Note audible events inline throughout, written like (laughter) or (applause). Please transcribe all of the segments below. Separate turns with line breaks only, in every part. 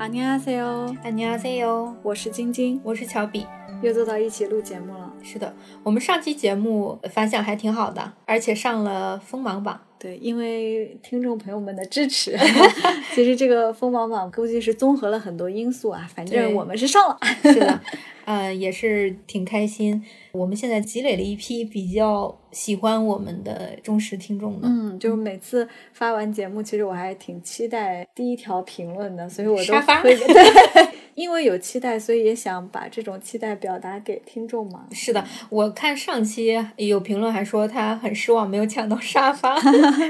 阿尼阿塞哟，
安妮阿塞哟，
我是晶晶，
我是乔比。
又坐到一起录节目了。
是的，我们上期节目反响还挺好的，而且上了锋芒榜。
对，因为听众朋友们的支持，(laughs) 其实这个锋芒榜估计是综合了很多因素啊，反正我们是上了。(laughs)
是的，(laughs) 呃，也是挺开心。我们现在积累了一批比较喜欢我们的忠实听众的。
嗯，就是每次发完节目，其实我还挺期待第一条评论的，所以我都会对，因为有期待，所以也想把这种期待表达给听众嘛。
是的，我看上期有评论还说他很失望没有抢到沙发，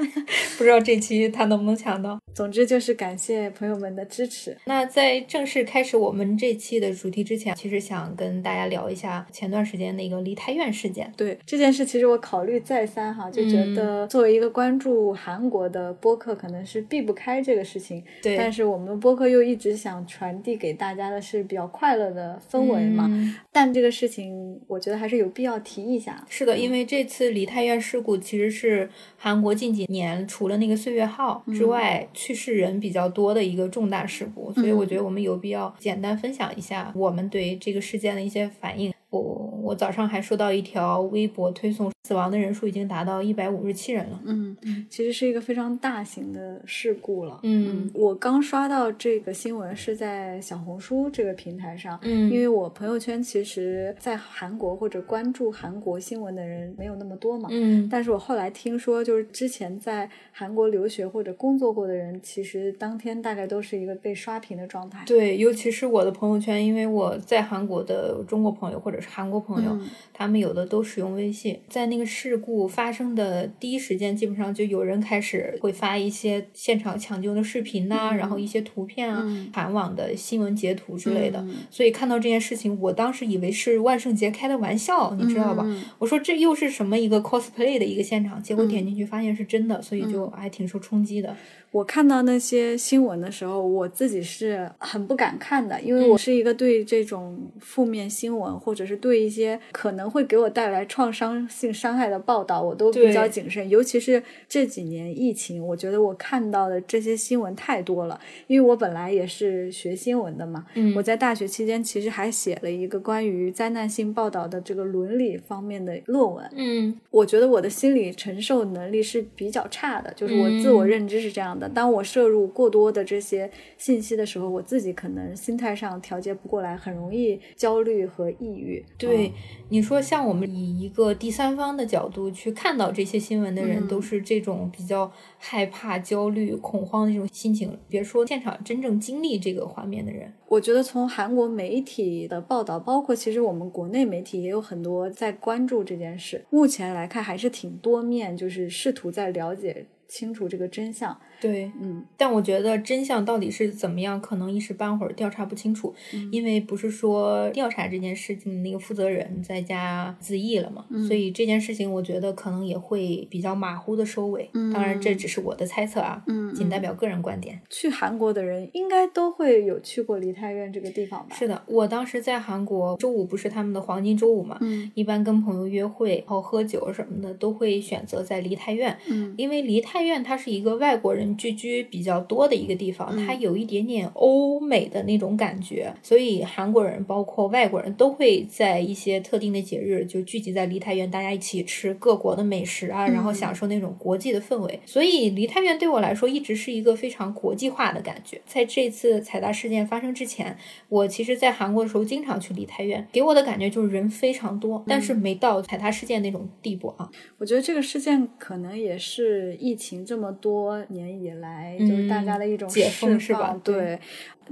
(laughs) 不知道这期他能不能抢到。
总之就是感谢朋友们的支持。
那在正式开始我们这期的主题之前，其实想跟大家聊一下前段时间那个梨泰院事件。
对这件事，其实我考虑再三哈，就觉
嗯
得作为一个关注韩国的播客，可能是避不开这个事情。
对
但是我们播客又一直想传递给大家的是比较快乐的氛围嘛。
嗯
但这个事情，我觉得还是有必要提一下。
是的，因为这次梨泰院事故其实是韩国近几年除了那个岁月号之外，去世人比较多的一个重大事故，所以我觉得我们有必要简单分享一下我们对这个事件的一些反应。我我早上还收到一条微博推送，死亡的人数已经达到一百五十七人了。
嗯，其实是一个非常大型的事故了。
嗯
我刚刷到这个新闻是在小红书这个平台上，
嗯
因为我朋友圈其实，在韩国或者关注韩国新闻的人没有那么多嘛。
嗯
但是我后来听说，就是之前在韩国留学或者工作过的人，其实当天大概都是一个被刷屏的状态。
对，尤其是我的朋友圈，因为我在韩国的中国朋友或者是韩国朋友，
嗯
他们有的都使用微信。在那个事故发生的第一时间，基本上就有人开始会发一些现场抢救的视频呐、
嗯
然后一些图片啊、
嗯
韩网的新闻截图之类的。
嗯
所以看到这件事情，我当时以为是万圣节开的玩笑，你知道吧？
嗯
我说这又是什么一个 cosplay 的一个现场，结果
嗯
点进去发现是真的，所以就还挺受冲击的。
我看到那些新闻的时候，我自己是很不敢看的，因为我是一个对这种负面新闻，或者是对一些可能会给我带来创伤性伤害的报道，我都比较谨慎。尤其是这几年疫情，我觉得我看到的这些新闻太多了。因为我本来也是学新闻的嘛，
嗯
我在大学期间其实还写了一个关于灾难性报道的这个伦理方面的论文。
嗯
我觉得我的心理承受能力是比较差的，就是我自我认知是这样的。当我摄入过多的这些信息的时候，我自己可能心态上调节不过来，很容易焦虑和抑郁。
对
嗯，
你说像我们以一个第三方的角度去看到这些新闻的人，
嗯
都是这种比较害怕、焦虑、恐慌的这种心情。别说现场真正经历这个画面的人，
我觉得从韩国媒体的报道，包括其实我们国内媒体也有很多在关注这件事。目前来看还是挺多面，就是试图在了解清楚这个真相。
对，
嗯
但我觉得真相到底是怎么样，可能一时半会儿调查不清楚，
嗯
因为不是说调查这件事情的那个负责人在家自缢了嘛，
嗯
所以这件事情我觉得可能也会比较马虎的收尾。当然，这只是我的猜测啊，
嗯
仅代表个人观点。
去韩国的人应该都会有去过梨泰院这个地方吧？
是的，我当时在韩国，周五不是他们的黄金周五嘛，
嗯
一般跟朋友约会，然后喝酒什么的，都会选择在梨泰院，
嗯
因为梨泰院它是一个外国人聚居比较多的一个地方，
嗯
它有一点点欧美的那种感觉，所以韩国人包括外国人都会在一些特定的节日就聚集在梨泰院，大家一起吃各国的美食啊，然后
嗯
享受那种国际的氛围。所以梨泰院对我来说一直是一个非常国际化的感觉。在这次踩踏事件发生之前，我其实在韩国的时候经常去梨泰院，给我的感觉就是人非常多，但
嗯
是没到踩踏事件那种地步啊。
我觉得这个事件可能也是疫情这么多年以来，就是大家的一种释
是吧？
放对，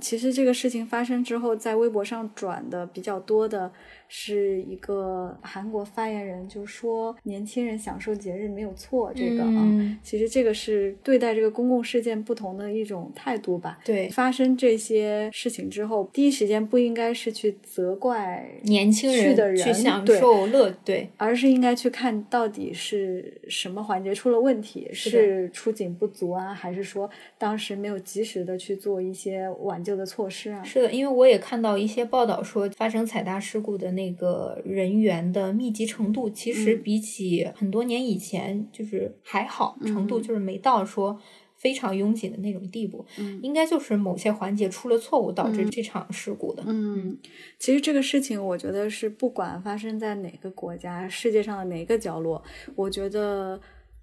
其实这个事情发生之后，在微博上转的比较多的是一个韩国发言人，就说年轻人享受节日没有错，这个啊。
嗯
其实这个是对待这个公共事件不同的一种态度吧。
对，
发生这些事情之后，第一时间不应该是去责怪
年轻
去的人
人去享受乐，对
而是应该去看到底是什么环节出了问题，
是
是出警不足啊，还是说当时没有及时的去做一些挽救的措施啊？
是的，因为我也看到一些报道说，发生踩踏事故的那个人员的密集程度，其实
嗯
比起很多年以前就是还好，程度
嗯
就是没到说非常拥挤的那种地步，应该就是某些环节出了错误导致这场事故的。
嗯，其实这个事情，我觉得是不管发生在哪个国家，世界上的哪个角落，我觉得。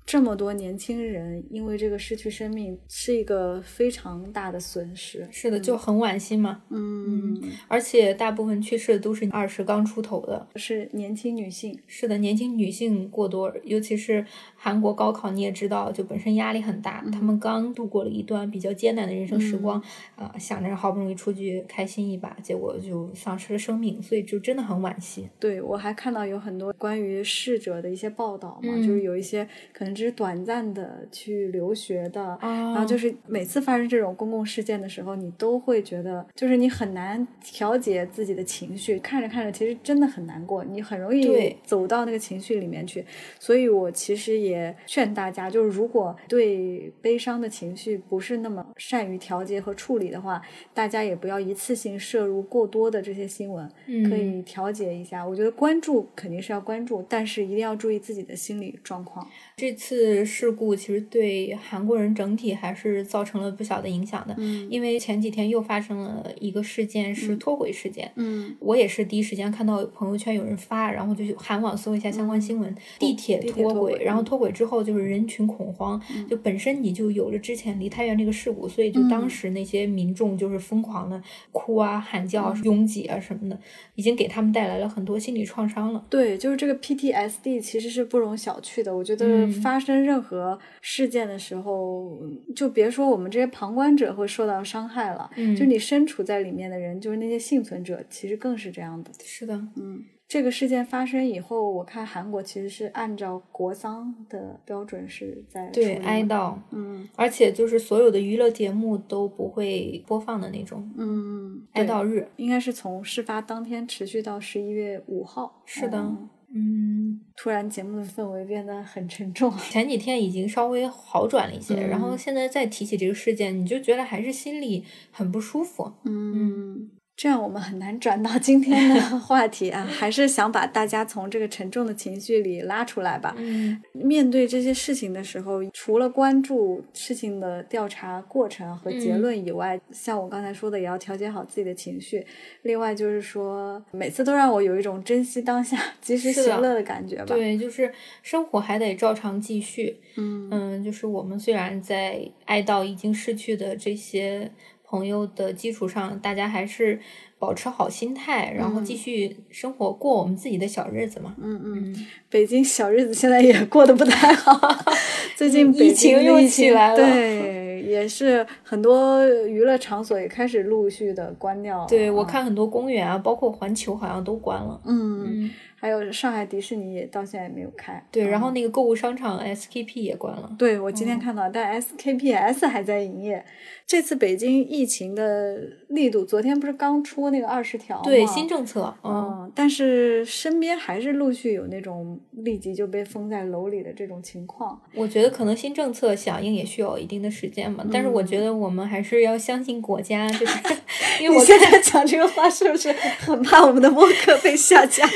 这么多年轻人因为这个失去生命，是一个非常大的损失。
是的，就很惋惜嘛。
嗯，
而且大部分去世的都是二十刚出头的，
是年轻女性。
是的，年轻女性过多，尤其是韩国高考，你也知道，就本身压力很大。他们刚度过了一段比较艰难的人生时光，啊，想着好不容易出去开心一把，结果就丧失了生命，所以就真的很惋惜。
对我还看到有很多关于逝者的一些报道嘛，就是有一些可能。只是短暂的去留学的，然后就是每次发生这种公共事件的时候，你都会觉得，就是你很难调节自己的情绪，看着看着，其实真的很难过，你很容易走到那个情绪里面去。所以我其实也劝大家，就是如果对悲伤的情绪不是那么善于调节和处理的话，大家也不要一次性摄入过多的这些新闻，可以调节一下。我觉得关注肯定是要关注，但是一定要注意自己的心理状况。
这次。次事故其实对韩国人整体还是造成了不小的影响的，
嗯，
因为前几天又发生了一个事件，是脱轨事件，
嗯，
我也是第一时间看到朋友圈有人发，然后就去韩网搜一下相关新闻，地铁脱轨，然后脱轨之后就是人群恐慌，就本身你就有了之前梨泰院这个事故，所以就当时那些民众就是疯狂的哭啊、喊叫、拥挤啊什么的，已经给他们带来了很多心理创伤了。
对，就是这个 PTSD 其实是不容小觑的，我觉得发。发生任何事件的时候，就别说我们这些旁观者会受到伤害了，就你身处在里面的人，就是那些幸存者，其实更是这样的。
是的，
嗯，这个事件发生以后，我看韩国其实是按照国丧的标准是在
对哀悼，
嗯，
而且就是所有的娱乐节目都不会播放的那种，
嗯，
哀悼日
应该是从事发当天持续到十一月五号。
是的。嗯，
突然节目的氛围变得很沉重。
前几天已经稍微好转了一些，然后现在再提起这个事件，你就觉得还是心里很不舒服。
嗯。这样我们很难转到 (laughs) 今天的话题啊，还是想把大家从这个沉重的情绪里拉出来吧。
嗯，
面对这些事情的时候，除了关注事情的调查过程和结论以外，像我刚才说的，也要调节好自己的情绪。另外就是说，每次都让我有一种珍惜当下、及时行乐的感觉吧。
对，就是生活还得照常继续。
嗯
嗯，就是我们虽然在哀悼已经逝去的这些。朋友的基础上，大家还是保持好心态，然后继续生活，过我们自己的小日子嘛。
嗯嗯，北京小日子现在也过得不太好，(laughs) 最近
疫情又起来了。
对，也是很多娱乐场所也开始陆续的关掉。
对，我看很多公园啊，包括环球好像都关了。
嗯。还有上海迪士尼也到现在也没有开，
对，然后那个购物商场 SKP 也关了。
对，我今天看到，但 SKPS 还在营业。这次北京疫情的力度，昨天不是刚出那个二十条
对，新政策。
嗯，但是身边还是陆续有那种立即就被封在楼里的这种情况。
我觉得可能新政策响应也需要一定的时间嘛，但是我觉得我们还是要相信国家，就是 (laughs) 因为我
现在讲这个话是不是很怕我们的播客被下架？(laughs)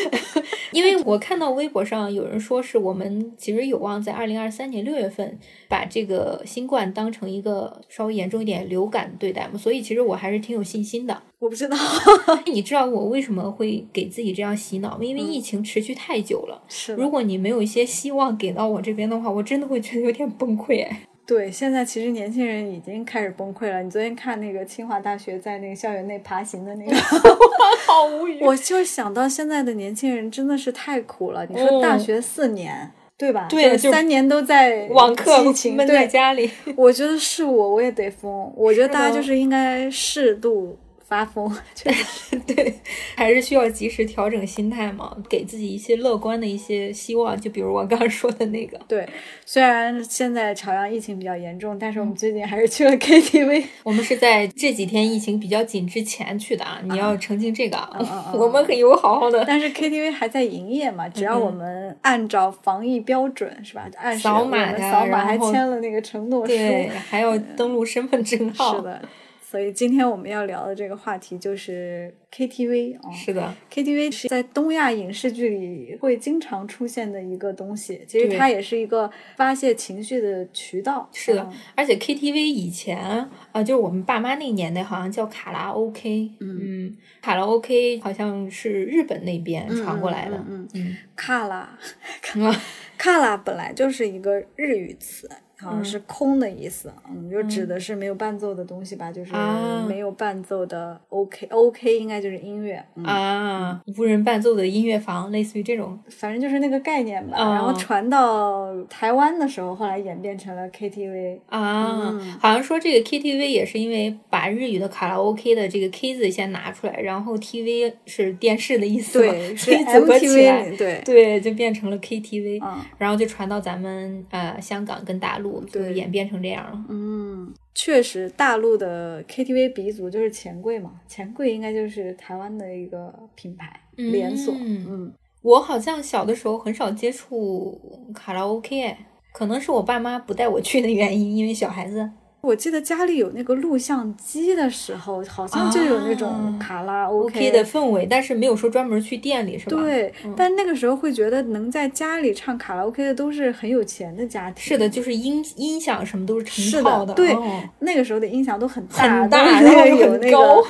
因为我看到微博上有人说，是我们其实有望在二零二三年六月份把这个新冠当成一个稍微严重一点流感对待嘛，所以其实我还是挺有信心的。
我不知道，(laughs)
你知道我为什么会给自己这样洗脑吗？因为疫情持续太久了。
是，
如果你没有一些希望给到我这边的话，我真的会觉得有点崩溃哎。
对，现在其实年轻人已经开始崩溃了。你昨天看那个清华大学在那个校园内爬行的那个 (laughs) (laughs)
好无语。
我就想到现在的年轻人真的是太苦了。你说大学四年，对吧？
对，
三年都在
网课
闷
在家里。
我觉得是我，我也得疯。我觉得大家就是应该适度。发疯，(laughs) 确实
对，还是需要及时调整心态嘛，给自己一些乐观的一些希望。就比如我刚刚说的那个，
对，虽然现在朝阳疫情比较严重，但是我们最近还是去了 KTV。
我们是在这几天疫情比较紧之前去的啊，你要澄清这个
啊。
我们很有好好的，
但是 KTV 还在营业嘛，只要我们按照防疫标准是吧？按
扫码
呀，扫码还签了那个承诺书，
对，还要登录身份证号。
是的。所以今天我们要聊的这个话题就是 KTV 啊、
是的
，KTV 是在东亚影视剧里会经常出现的一个东西，其实它也是一个发泄情绪的渠道。
是的
嗯，
而且 KTV 以前啊、呃就是我们爸妈那年代，好像叫卡拉 OK。嗯卡拉 OK 好像是日本那边传过来的。
嗯
嗯
卡拉，
卡拉 (laughs)
卡拉本来就是一个日语词，好像是空的意思，嗯，就指的是没有伴奏的东西吧，就是
啊。
没有伴奏的 OK，OK、应该就是音乐，嗯，
啊，无人伴奏的音乐房，类似于这种。
反正就是那个概念吧。
啊
然后传到台湾的时候，后来演变成了 KTV。
啊，
嗯。
好像说这个 KTV 也是因为把日语的卡拉 OK 的这个 K 字先拿出来，然后 TV 是电视的意思，
对，
所 (laughs)
是
以组合起来，
对，
对，就变成了 KTV，、
嗯。
然后就传到咱们呃香港跟大陆，就
对
演变成这样了。
嗯，确实，大陆的 KTV 鼻祖就是钱柜嘛，钱柜应该就是台湾的一个品牌、连锁。
嗯
嗯，
我好像小的时候很少接触卡拉 OK，哎可能是我爸妈不带我去的原因，因为小孩子。
我记得家里有那个录像机的时候，好像就有那种
啊
卡拉
OK 的氛围，但是没有说专门去店里，是吧？，
对，但那个时候会觉得能在家里唱卡拉 OK 的都是很有钱的家庭。
是的，就是音音响什么都是
是
成套
的，对，
哦
那个时候的音响都很大，
很大
有那个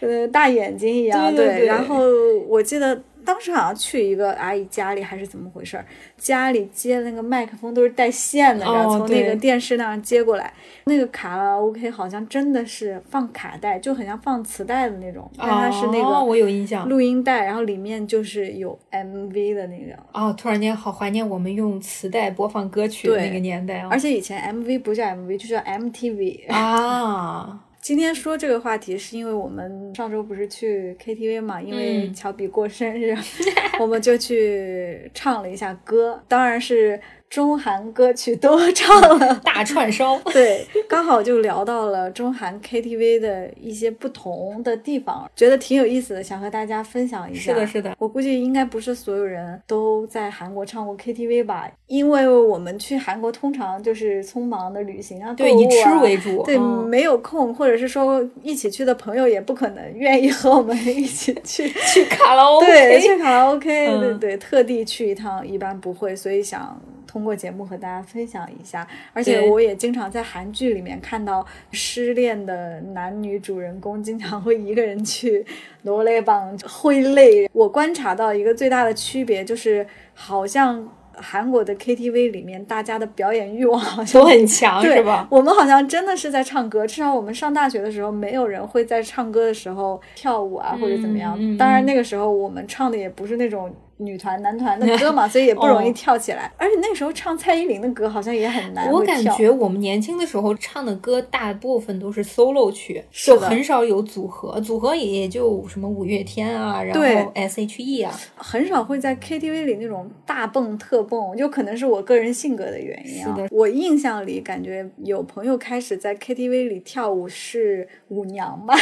呃大眼睛一样，
对对对
然后我记得当时好像去一个阿姨家里还是怎么回事儿，家里接的那个麦克风都是带线的，然后
哦
从那个电视那儿接过来。那个卡拉 OK 好像真的是放卡带，就很像放磁带的那种，但它是那
哦，
个
我有印象。
录音带，然后里面就是有 MV 的那个。
哦，突然间好怀念我们用磁带播放歌曲的那个年代啊！
而且以前 MV 不叫 MV，就叫 MTV。
啊，
今天说这个话题，是因为我们上周不是去 KTV 嘛，因为
嗯。
乔比过生日，(laughs) 我们就去唱了一下歌，当然是中韩歌曲都唱了。(laughs)
大串烧。(laughs)
对，刚好就聊到了中韩 KTV 的一些不同的地方，觉得挺有意思的，想和大家分享一下。
是的，是的。
我估计应该不是所有人都在韩国唱过 KTV 吧，因为我们去韩国通常就是匆忙的旅行啊，
对
啊
以吃为主。
对，
嗯
没有空，或者是说一起去的朋友也不可能愿意和我们一起去。(laughs)
去卡拉 OK。
对，去卡拉 OK，、
嗯
对对，特地去一趟一般不会，所以想通过节目和大家分享一下。而且我也经常在韩剧里面看到失恋的男女主人公经常会一个人去罗雷榜挥泪。我观察到一个最大的区别就是，好像韩国的 KTV 里面大家的表演欲望好像
都很强，
对
是吧？
我们好像真的是在唱歌，至少我们上大学的时候，没有人会在唱歌的时候跳舞啊，或者怎么样。当然那个时候我们唱的也不是那种女团、男团的歌嘛，(laughs) 所以也不容易
哦
跳起来。而且那时候唱蔡依林的歌好像也很难
我感觉我们年轻的时候唱的歌大部分都是 solo 曲，就很少有组合，组合也就什么五月天啊，然后 S.H.E 啊，
很少会在 KTV 里那种大蹦特蹦，就可能是我个人性格的原因啊
是的。
我印象里感觉有朋友开始在 KTV 里跳舞是舞娘吧，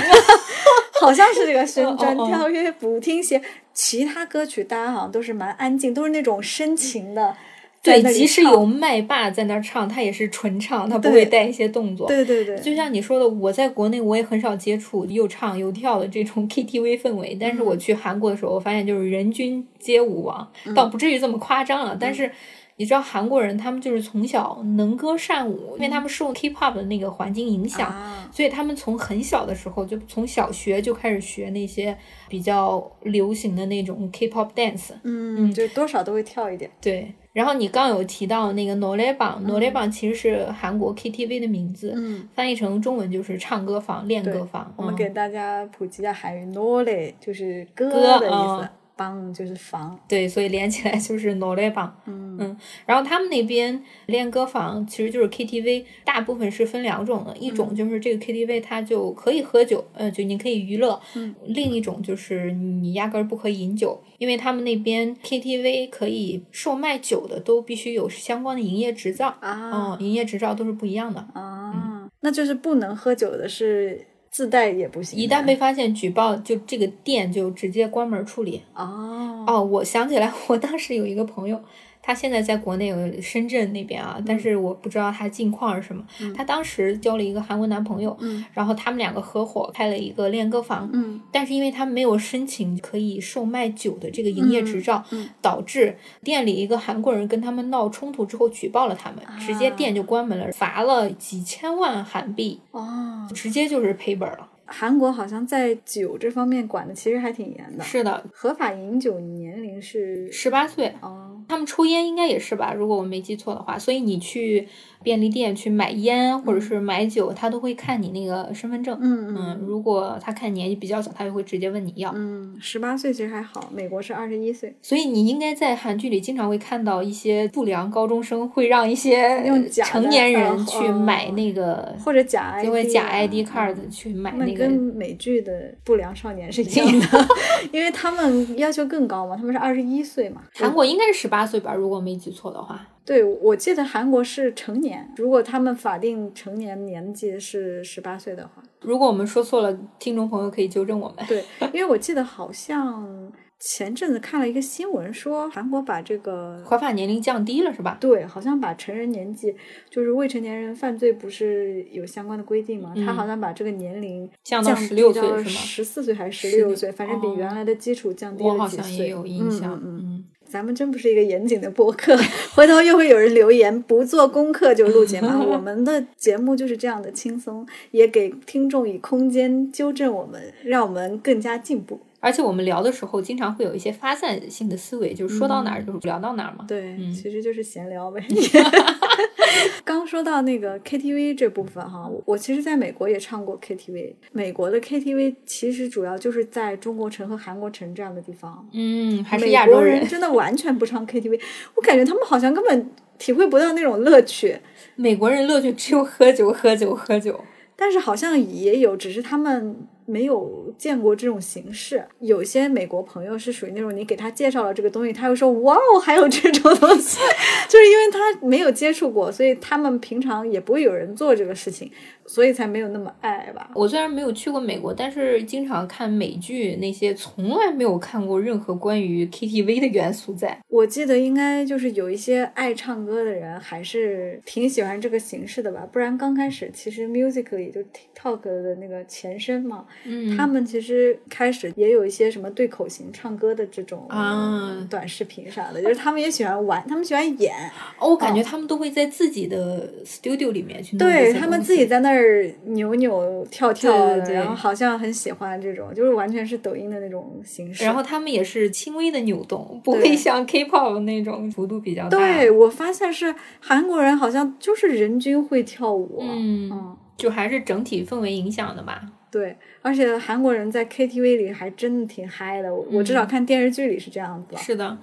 (laughs) 好像是这个旋转跳跃不停歇。其他歌曲大家好像都是蛮安静，都是那种深情的。
对，即使有麦霸在那儿唱，他也是纯唱，他不会带一些动作。
对对对，
就像你说的，我在国内我也很少接触又唱又跳的这种 (laughs) KTV 氛围，但是
嗯
我去韩国的时候，我发现就是人均街舞王，倒不至于这么夸张了，但是。你知道韩国人他们就是从小能歌善舞，因为他们受 K-pop 的那个环境影响，
啊，
所以他们从很小的时候就从小学就开始学那些比较流行的那种 K-pop dance。
嗯，就多少都会跳一点。
对，然后你刚有提到那个 n o l e b a n n o l e b a n 其实是韩国 KTV 的名字，
嗯，
翻译成中文就是唱歌房、练歌房。嗯
我们给大家普及一下韩语 n o l e 就是歌
歌
的意思
嗯，
帮就是房。
对，所以连起来 (laughs) 就是 n o l e b a n
嗯
然后他们那边练歌房其实就是 KTV，大部分是分两种的，一
嗯。
种就是这个 KTV 它就可以喝酒，呃，就你可以娱乐；
嗯。
另一种就是你压根儿不可以饮酒，因为他们那边 KTV 可以售卖酒的都必须有相关的营业执照，
啊。
嗯，营业执照都是不一样的。
啊，那就是不能喝酒的是自带也不行。
一旦被发现举报，就这个店就直接关门处理。
哦
哦，我想起来，我当时有一个朋友，他现在在国内有深圳那边啊，但是我不知道他近况是什么。他当时交了一个韩国男朋友，然后他们两个合伙开了一个练歌房，
嗯，
但是因为他们没有申请可以售卖酒的这个营业执照，导致店里一个韩国人跟他们闹冲突之后举报了他们，直接店就关门了，罚了几千万韩币，
哦，
直接就是赔本了。
韩国好像在酒这方面管的其实还挺严的。
是的，
合法饮酒年龄是
十八岁。
哦，
他们抽烟应该也是吧？如果我没记错的话。所以你去便利店去买烟或者是买酒，他都会看你那个身份证。
嗯
嗯。如果他看年纪比较小，他就会直接问你要。
嗯，十八岁其实还好，美国是二十一岁。
所以你应该在韩剧里经常会看到一些不良高中生会让一些成年人去买那个
或者假
ID，因为假 ID card 去买那个。
跟美剧的不良少年是一样的，(laughs) 因为他们要求更高嘛，他们是二十一岁嘛。
韩国应该是十八岁吧，如果没记错的话。
对，我记得韩国是成年，如果他们法定成年年纪是十八岁的话。
如果我们说错了，听众朋友可以纠正我们。
对，因为我记得好像。前阵子看了一个新闻，说韩国把这个
合法年龄降低了，是吧？
对，好像把成人年纪，就是未成年人犯罪不是有相关的规定吗？他好像把这个年龄降
到十六岁，是吗？
十四岁还是十六岁？反正比原来的基础降低了几岁。
我好像也有印象。
嗯嗯，咱们真不是一个严谨的播客，(laughs) 回头又会有人留言不做功课就录节目。(laughs) 我们的节目就是这样的轻松，也给听众以空间纠正我们，让我们更加进步。
而且我们聊的时候，经常会有一些发散性的思维，就是说到哪儿就聊到哪儿嘛。
对，其实就是闲聊呗。(laughs) 刚说到那个 KTV 这部分哈，我其实在美国也唱过 KTV。美国的 KTV 其实主要就是在中国城和韩国城这样的地方。
嗯，还是亚洲
人真的完全不唱 KTV，我感觉他们好像根本体会不到那种乐趣。
美国人乐趣只有喝酒，喝酒，喝酒。
但是好像也有，只是他们。没有见过这种形式，有些美国朋友是属于那种你给他介绍了这个东西，他会说哇哦，还有这种东西，(laughs) 就是因为他没有接触过，所以他们平常也不会有人做这个事情。所以才没有那么爱吧。
我虽然没有去过美国，但是经常看美剧，那些从来没有看过任何关于 KTV 的元素在。
我记得应该就是有一些爱唱歌的人还是挺喜欢这个形式的吧。不然刚开始其实 Musical.ly 就 TikTok 的那个前身嘛，
嗯，
他们其实开始也有一些什么对口型唱歌的这种
啊
短视频啥的，就是他们也喜欢玩，他们喜欢演。
哦，我感觉他们都会在自己的 studio 里面去弄
对他们自己在那儿。扭扭跳跳
的，
然后好像很喜欢这种，就是完全是抖音的那种形式。
然后他们也是轻微的扭动，不会像 K-pop 那种幅度比较大。
对我发现是韩国人好像就是人均会跳舞，嗯，
就还是整体氛围影响的吧。
对，而且韩国人在 KTV 里还真的挺嗨的，我至少看电视剧里是这样子。
是的。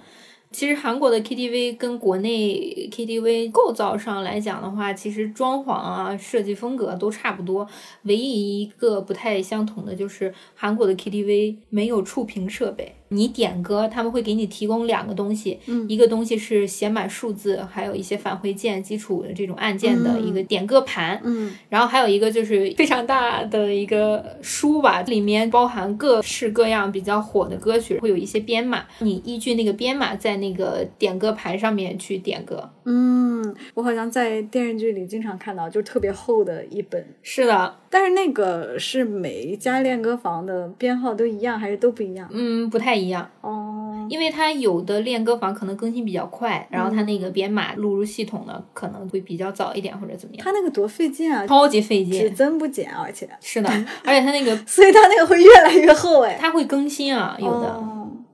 其实韩国的 KTV 跟国内 KTV 构造上来讲的话，其实装潢啊、设计风格都差不多。唯一一个不太相同的就是韩国的 KTV 没有触屏设备。你点歌，他们会给你提供两个东西，一个东西是写满数字，还有一些返回键、基础的这种按键的一个点歌盘，
嗯，
然后还有一个就是非常大的一个书吧，里面包含各式各样比较火的歌曲，会有一些编码，你依据那个编码在那个点歌盘上面去点歌。
嗯，我好像在电视剧里经常看到，就是特别厚的一本。
是的，
但是那个是每一家练歌房的编号都一样，还是都不一样？
嗯，不太一样
哦，
因为它有的练歌房可能更新比较快，然后它那个编码录入系统呢可能会比较早一点或者怎么样。
它那个多费劲啊，
超级费劲，
只增不减，而且
是的，(laughs) 而且它那个，
所以它那个会越来越厚哎，
它会更新啊，有的。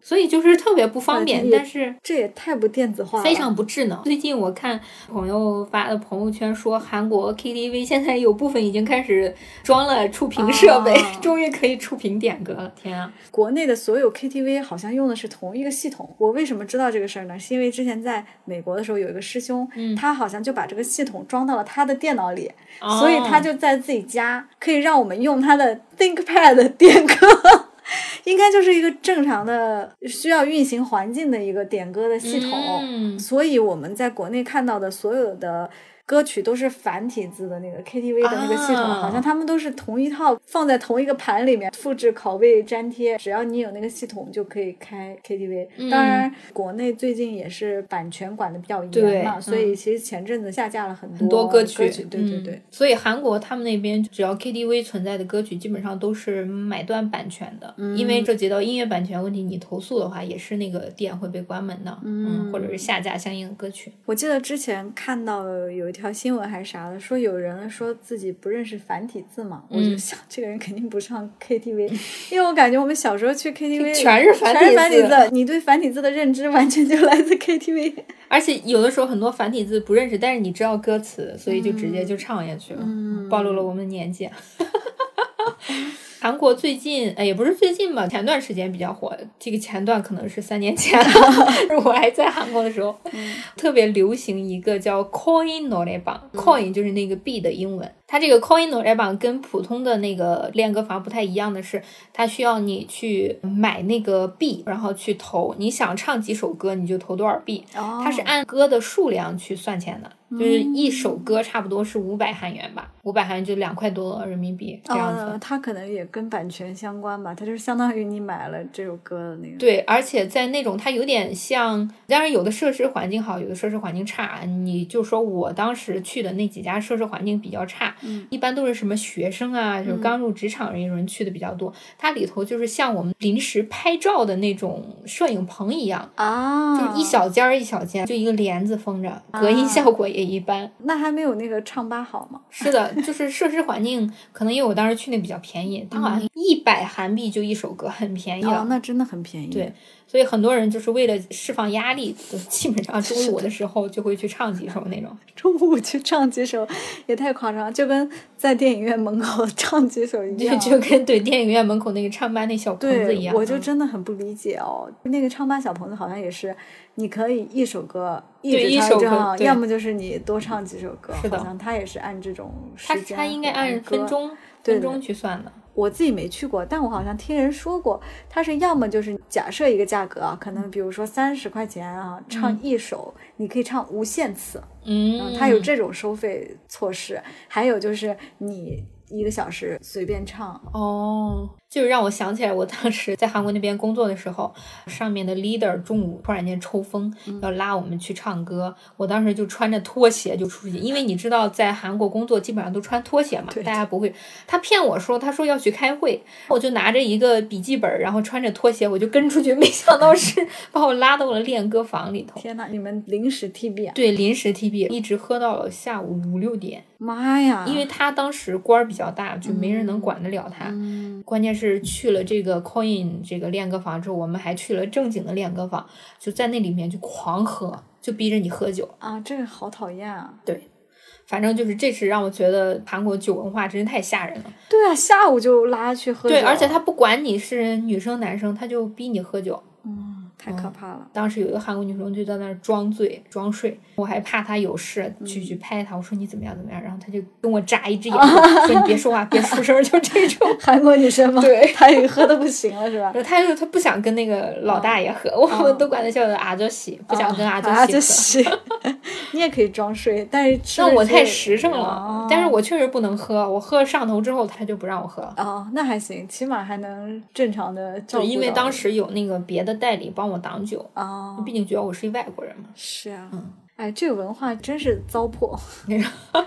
所以就是特别不方便，但是
这也太不电子化了，
非常不智能。最近我看朋友发的朋友圈说，韩国 KTV 现在有部分已经开始装了触屏设备，(laughs) 终于可以触屏点歌了。天啊！
国内的所有 KTV 好像用的是同一个系统。我为什么知道这个事儿呢？是因为之前在美国的时候有一个师兄，他好像就把这个系统装到了他的电脑里，所以他就在自己家可以让我们用他的 ThinkPad 点歌。(laughs) 应该就是一个正常的需要运行环境的一个点歌的系统，所以我们在国内看到的所有的歌曲都是繁体字的那个 KTV 的那个系统，
啊
好像他们都是同一套放在同一个盘里面，复制、拷贝、粘贴，只要你有那个系统就可以开 KTV。当
嗯
然，国内最近也是版权管的比较严嘛，所以其实前阵子下架了很多
很多歌
曲。
曲，
对对对
嗯。所以韩国他们那边只要 KTV 存在的歌曲，基本上都是买断版权的，因为涉及到音乐版权问题，你投诉的话，也是那个店会被关门的，嗯，或者是下架相应的歌曲。
我记得之前看到有一条新闻还是啥的，说有人说自己不认识繁体字嘛，我
嗯
就想这个人肯定不上 KTV，(laughs) 因为我感觉我们小时候去 KTV
全是繁体
全是繁体
字
字，你对繁体字的认知完全就来自 KTV。(laughs)
而且有的时候很多繁体字不认识，但是你知道歌词，所以就直接就唱下去了，暴露了我们的年纪。(laughs) 韩国最近，哎，也不是最近吧，前段时间比较火。这个前段可能是三年前，(laughs) 我还在韩国的时候，特别流行一个叫 Coin n o r e b a n Coin 就是那个币的英文。它这个 Coin e n 跟普通的那个练歌房不太一样的是，它需要你去买那个币，然后去投。你想唱几首歌，你就投多少币。
哦
它是按歌的数量去算钱的，就是一首歌差不多是五百韩元吧，五百韩元就两块多人民币这样子。
哦，它可能也跟版权相关吧，它就是相当于你买了这首歌的那个。
对，而且在那种它有点像，当然有的设施环境好，有的设施环境差。你就说我当时去的那几家设施环境比较差，
嗯
一般都是什么学生啊，就是刚入职场人人去的比较多。它里头就是像我们临时拍照的那种摄影棚一样，
啊，
就是一小间儿一小间，就一个帘子封着，隔音效果也一般。
那还没有那个唱吧好吗？
是的，就是设施环境，可能因为我当时去那比较便宜，它好像一百韩币就一首歌，很便宜了。
哦，那真的很便宜。
对，所以很多人就是为了释放压力，就基本上中午的时候就会去唱几首那种。(laughs)
中午去唱几首也太夸张了，就跟在电影院门口 (laughs) 唱几首一
就
样。
就跟对电影院门口那个唱吧那小棚子一，样。
我就
嗯
真的很不理解哦。那个唱吧小棚子好像也是，你可以一首歌一
对
直
一首歌
唱一直唱，要么就是你多唱几首歌。
是的
好像他也是按这种
他
时间
他应该按分。钟分钟去算的。
我自己没去过，但我好像听人说过，它是要么就是假设一个价格啊，可能比如说三十块钱啊，唱一首，你可以唱无限次，
嗯，
它有这种收费措施。还有就是你一个小时随便唱，
哦，就是让我想起来，我当时在韩国那边工作的时候，上面的 leader 中午突然间抽风，要拉我们去唱歌，我当时就穿着拖鞋就出去，因为你知道，在韩国工作基本上都穿拖鞋嘛，
对
大家不会。他骗我说，他说要去开会，我就拿着一个笔记本，然后穿着拖鞋，我就跟出去，没想到是把我拉到了练歌房里头。
天呐，你们临时 TB 啊！
对，临时 TB 一直喝到了下午五六点，
妈呀！
因为他当时官儿比较大，就没人能管得了他。
嗯，
关键是去了这个 Coin 这个练歌房之后，我们还去了正经的练歌房，就在那里面就狂喝，就逼着你喝酒。
啊，这个好讨厌啊！
对，反正就是这是让我觉得韩国酒文化真是太吓人了。
对啊，下午就拉去喝酒，
对，而且他不管你是女生男生，他就逼你喝酒。
嗯，太可怕了。
当时有一个韩国女生就在那儿装醉装睡，我还怕她有事，去去拍她，我说你怎么样怎么样，然后她就跟我眨一只眼，(laughs) 说你别说话，别出声，就这种。(laughs)
韩国女生吗？
对 (laughs)
她也喝的不行了是吧？
她就她不想跟那个老大爷喝，我们都管她叫阿娇喜，不想跟阿周
啊，
喜
就。是，你也可以装睡，但是
那我太实诚了
哦，
但是我确实不能喝，我喝上头之后她就不让我喝了。
哦，那还行，起码还能正常的
就因为当时有那个别的代理帮我挡酒，
哦，
毕竟觉得我是一外国人嘛。
是啊，
嗯
哎，这个文化真是糟粕。(laughs)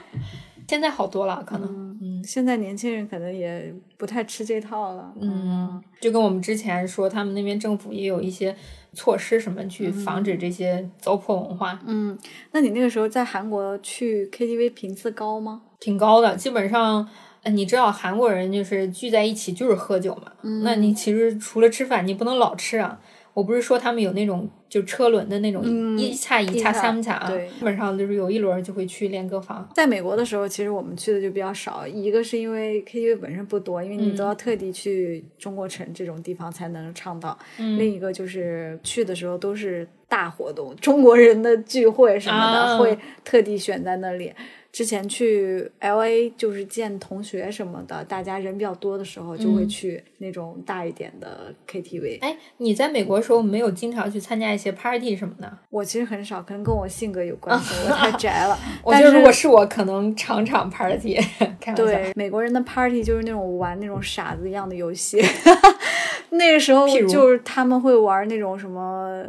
现在好多了，可能，嗯
现在年轻人可能也不太吃这套了。
嗯，就跟我们之前说，他们那边政府也有一些措施什么去防止这些糟粕文化，
嗯，那你那个时候在韩国去 KTV 频次高吗？
挺高的。基本上，呃你知道韩国人就是聚在一起就是喝酒嘛，那你其实除了吃饭，你不能老吃啊。我不是说他们有那种就车轮的那种一恰
一恰
三卡
对。
基本上就是有一轮就会去练歌房。
在美国的时候其实我们去的就比较少一个是因为 ktv 本身不多因为你都要特地去中国城这种地方才能唱到。另一个就是去的时候都是大活动中国人的聚会什么的会特地选在那里。之前去 L A 就是见同学什么的，大家人比较多的时候，就会去那种大一点的 K T V。
哎，你在美国的时候没有经常去参加一些 party 什么的？
我其实很少，可能跟我性格有关系，我太 (laughs) 宅了。
我觉得如果是我，可能场场 party。(laughs)
对，美国人的 party 就是那种玩那种傻子一样的游戏。那个时候就是他们会玩那种什么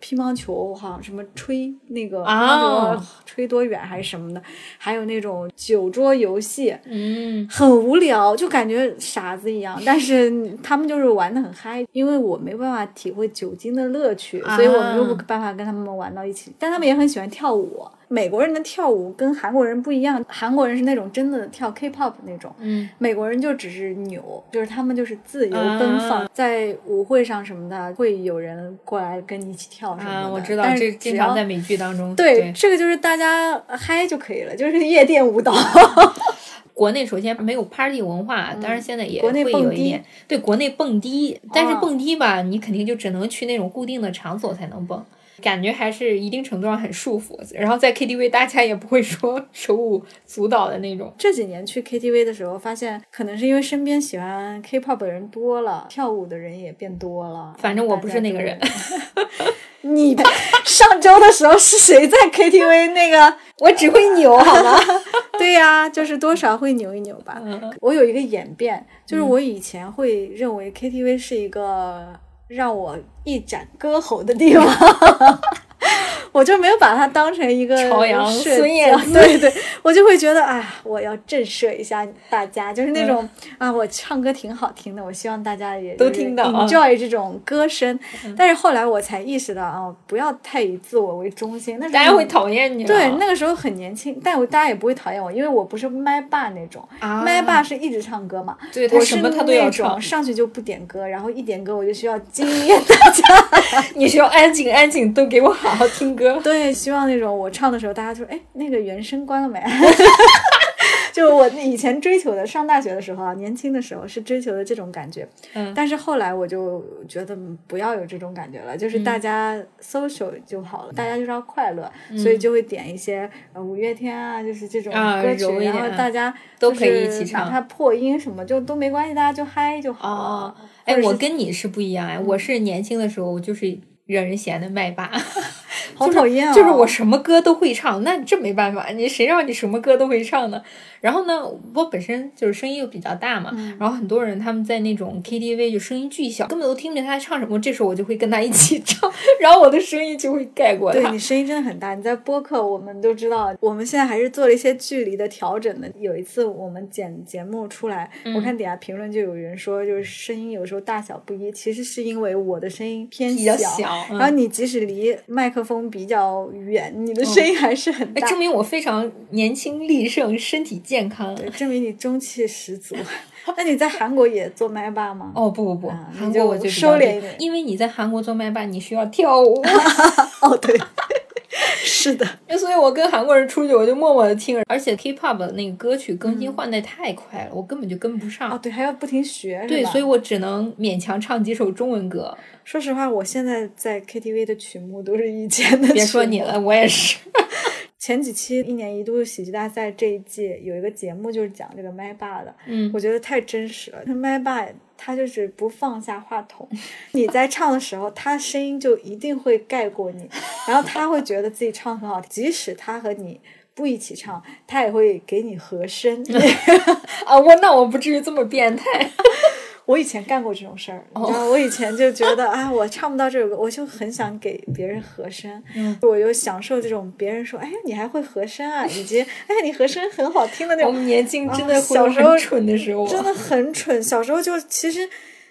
乒乓球，好像什么吹那个啊，吹多远还是什么的，还有那种酒桌游戏，
嗯，
很无聊，就感觉傻子一样。但是他们就是玩的很嗨，因为我没办法体会酒精的乐趣，所以我没有办法跟他们玩到一起。但他们也很喜欢跳舞。美国人的跳舞跟韩国人不一样，韩国人是那种真的跳 K-pop 那种，
嗯，
美国人就只是扭，就是他们就是自由奔放，在舞会上什么的会有人过来跟你一起跳什么的。啊，
我知道，这经常在美剧当中。
对，这个就是大家嗨就可以了，就是夜店舞蹈。(laughs)
国内首先没有 party 文化，当然现在也会有一点。对，国内蹦迪，但是蹦迪吧，你肯定就只能去那种固定的场所才能蹦。感觉还是一定程度上很束缚，然后在 KTV 大家也不会说 (laughs) 手舞足蹈的那种。
这几年去 KTV 的时候，发现可能是因为身边喜欢 K-pop 的人多了，跳舞的人也变多了。
反正我不是那个人。
你上周的时候是谁在 KTV 那个？(laughs)
我只会扭，好吗？(laughs)
对呀，就是多少会扭一扭吧。我有一个演变，就是我以前会认为 KTV 是一个。让我一展歌喉的地方。我就没有把它当成一个
朝阳孙燕姿，(laughs)
对对，我就会觉得哎，我要震慑一下大家，就是那种啊，我唱歌挺好听的，我希望大家也
都听到
，enjoy 这种歌声。但是后来我才意识到啊，不要太以自我为中心，那
大家会讨厌你。
对，那个时候很年轻，但我大家也不会讨厌我，因为我不是麦霸那种，麦霸是一直唱歌嘛，
对他什么他都要唱，
上去就不点歌，然后一点歌我就需要惊艳大家，(laughs)
你需要安静安静，都给我好好听歌。(laughs)
对，希望那种我唱的时候，大家就哎，那个原声关了没？(laughs) (laughs) 就我以前追求的，上大学的时候啊，年轻的时候是追求的这种感觉。
嗯。
但是后来我就觉得不要有这种感觉了，就是大家 social 就好了，大家就是要快乐，所以就会点一些呃五月天啊，就是这种歌曲，然后大家
都可以一起唱，
哪怕破音什么就都没关系，大家就嗨就好了。
哎，我跟你是不一样哎，我是年轻的时候就是惹人嫌的麦霸。
好讨厌啊！(laughs)
就是我什么歌都会唱，那这没办法，你谁让你什么歌都会唱呢？然后呢，我本身就是声音又比较大嘛，然后很多人他们在那种 KTV 就声音巨小，根本都听不见他在唱什么。这时候我就会跟他一起唱，(laughs) 然后我的声音就会盖过
他。对你声音真的很大，你在播客我们都知道，我们现在还是做了一些距离的调整的。有一次我们剪节目出来，我看底下评论就有人说，就是声音有时候大小不一，其实是因为我的声音偏
小，
然后你即使离麦克风比较远，你的声音还是很大，
证明我非常年轻力盛，身体健康。
对，证明你中气十足。那你在韩国也做麦霸吗？
哦不不不，韩国我就
收敛一点，
因为你在韩国做麦霸，你需要跳舞。(laughs)
哦对，是的。(laughs)
那所以我跟韩国人出去，我就默默的听，而且 K-pop 的那个歌曲更新换代太快了，我根本就跟不上。
哦对，还要不停学。
对，所以我只能勉强唱几首中文歌。
说实话，我现在在 KTV 的曲目都是以前的。
别说你了，我也是。(laughs)
前几期一年一度喜剧大赛这一季有一个节目就是讲这个麦霸的，
嗯，
我觉得太真实了。麦霸他就是不放下话筒，你在唱的时候，他声音就一定会盖过你，然后他会觉得自己唱很好听，即使他和你不一起唱，他也会给你和声。(laughs)
啊，我那我不至于这么变态。
我以前干过这种事儿，你知道，我以前就觉得啊，我唱不到这首歌，我就很想给别人和声，我就享受这种别人说，哎，你还会和声啊，以及哎，你和声很好听的那种。
我们年轻真的
小时候
蠢的时候，
真的很蠢。小时候就其实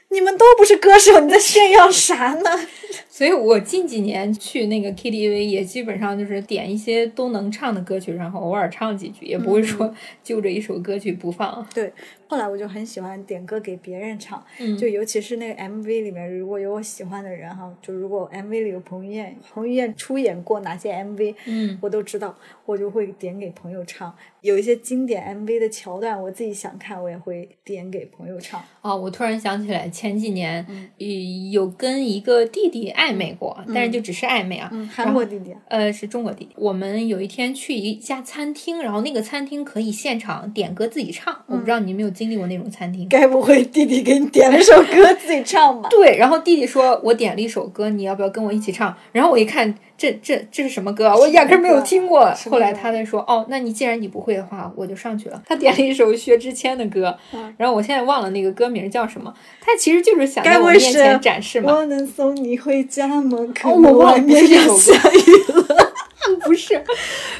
你们都不是歌手，你在炫耀啥呢？(laughs)
所以我近几年去那个 KTV 也基本上就是点一些都能唱的歌曲，然后偶尔唱几句，也不会说就着一首歌曲不放。
对。后来我就很喜欢点歌给别人唱，就尤其是那个 MV 里面，如果有我喜欢的人哈，就如果 MV 里有彭于晏，彭于晏出演过哪些 MV，
嗯，
我都知道，我就会点给朋友唱。有一些经典 MV 的桥段，我自己想看，我也会点给朋友唱。
哦，我突然想起来，前几年有跟一个弟弟弟暧昧过，但是就只是暧昧啊。
嗯，韩国弟弟。
呃，是中国弟弟。我们有一天去一家餐厅，然后那个餐厅可以现场点歌自己唱。我不知道你有没有经历过那种餐厅？
该不会弟弟给你点了首歌自己唱吧？(laughs)
对，然后弟弟说：“我点了一首歌，你要不要跟我一起唱？”然后我一看。这这这是什么歌啊？我压根没有听过。后来他在说：“哦，那你既然你不会的话，我就上去了。”他点了一首薛之谦的歌，然后我现在忘了那个歌名叫什么。他其实就是想在我面前展示嘛。
我能送你回家吗？
可，我
外面要下雨了。
不是，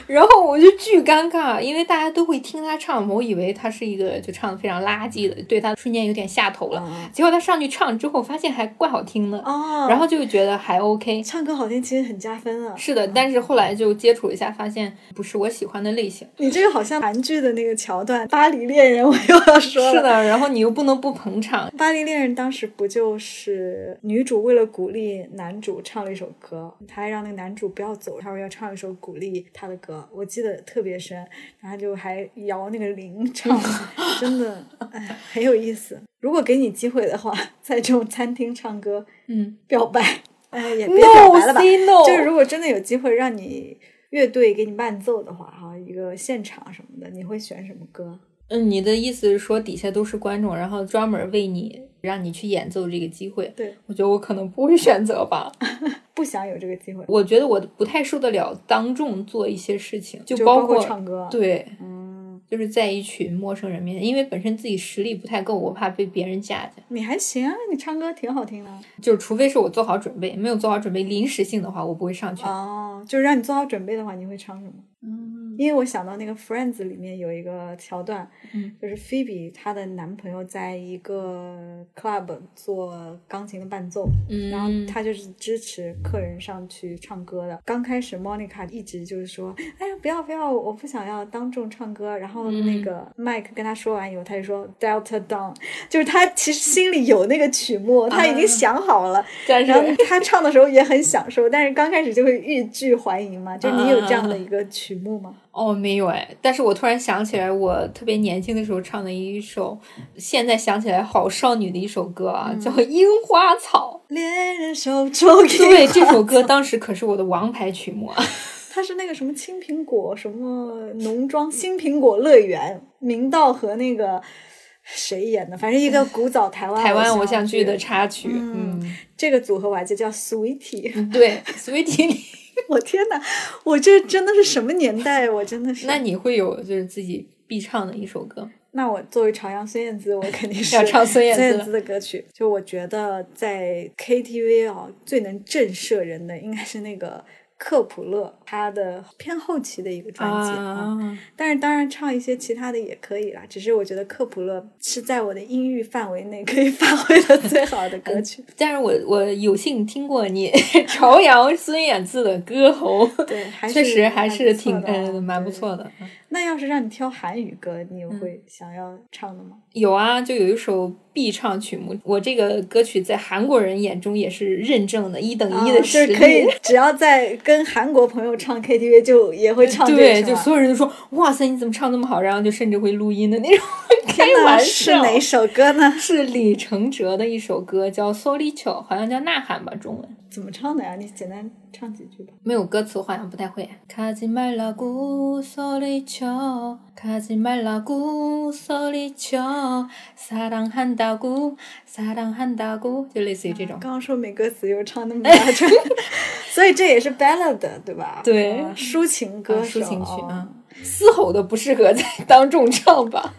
然后我就巨尴尬，因为大家都会听他唱，我以为他是一个就唱的非常垃圾的，对他瞬间有点下头了。结果他上去唱之后，发现还怪好听的，哦然后就觉得还 OK。
唱歌好听其实很加分啊。
是的，但是后来就接触一下，发现不是我喜欢的类型。
你这个好像韩剧的那个桥段，《巴黎恋人》，我又要说了。
是的，然后你又不能不捧场，《
巴黎恋人》当时不就是女主为了鼓励男主唱了一首歌，她还让那个男主不要走，她说要唱一首鼓励。他的歌我记得特别深，然后就还摇那个铃唱，(laughs) 真的哎很有意思。如果给你机会的话，(laughs) 在这种餐厅唱歌，
嗯，
表白，哎也别表白了吧，就是如果真的有机会让你乐队给你伴奏的话，哈，一个现场什么的，你会选什么歌？
嗯，你的意思是说底下都是观众，然后专门为你让你去演奏这个机会？
对，
我觉得我可能不会选择吧，(laughs)
不想有这个机会。
我觉得我不太受得了当众做一些事情，
就
包
括唱歌。
对，
嗯，
就是在一群陌生人面前，因为本身自己实力不太够，我怕被别人架架。
你还行啊，你唱歌挺好听的。
就是除非是我做好准备，没有做好准备，临时性的话，我不会上去。
哦，就是让你做好准备的话，你会唱什么？
嗯。
因为我想到那个《Friends》里面有一个桥段，
嗯，
就是 Phoebe 她的男朋友在一个 club 做钢琴的伴奏，
嗯，
然后他就是支持客人上去唱歌的。刚开始 Monica 一直就是说，哎呀，不要不要，我不想要当众唱歌。然后那个 Mike 跟他说完以后，他就说 Delta Dawn，就是他其实心里有那个曲目，他已经想好了，(laughs) 然后他唱的时候也很享受，但是刚开始就会欲拒还迎嘛。就你有这样的一个曲目吗？
哦，没有哎，但是我突然想起来，我特别年轻的时候唱的一首，现在想起来好少女的一首歌啊，叫《樱花草》。
恋人手中 (laughs)
对，这首歌当时可是我的王牌曲目啊。(laughs)
它是那个什么青苹果什么农庄新苹果乐园，明道和那个谁演的，反正一个古早台湾
台湾
偶
像
剧
的插曲。
嗯，这个组合我还记得叫 Sweetie。
对，Sweetie。(laughs)
我天呐，我这真的是什么年代？我真的是。
那你会有就是自己必唱的一首歌？
那我作为朝阳孙燕姿，我肯定是
要唱孙燕
姿的歌曲。就我觉得在 KTV 啊，最能震慑人的应该是那个。克普勒他的偏后期的一个专辑
啊，
但是当然唱一些其他的也可以啦。只是我觉得克普勒是在我的音域范围内可以发挥的 (laughs) 最好的歌曲。
但是我我有幸听过你 (laughs) 朝阳孙燕姿的歌喉，
对还，
确实还
是
挺嗯蛮不错的。
那要是让你挑韩语歌，你有会想要唱的吗？
有啊，就有一首必唱曲目。我这个歌曲在韩国人眼中也是认证的一等一的实
力。可以，只要在跟韩国朋友唱 KTV，就也会唱。
对，就所有人都说：“哇塞，你怎么唱那么好？”然后就甚至会录音的那种。开玩笑。
是哪首歌呢？
是李承哲的一首歌，叫《Solitude》，好像叫《呐喊》吧，中文。
怎么唱的呀？你简单唱几句吧。
没有歌词，好像不太会。卡吉麦拉古索里丘，卡吉麦拉古索里丘，萨朗汉达古，萨朗汉达古，就类似于这种。
刚刚说没歌词，又唱那么大声，(laughs) 所以这也是 ballad 对吧？
对，
抒情歌，
抒情曲啊，嘶吼的不适合在当众唱吧。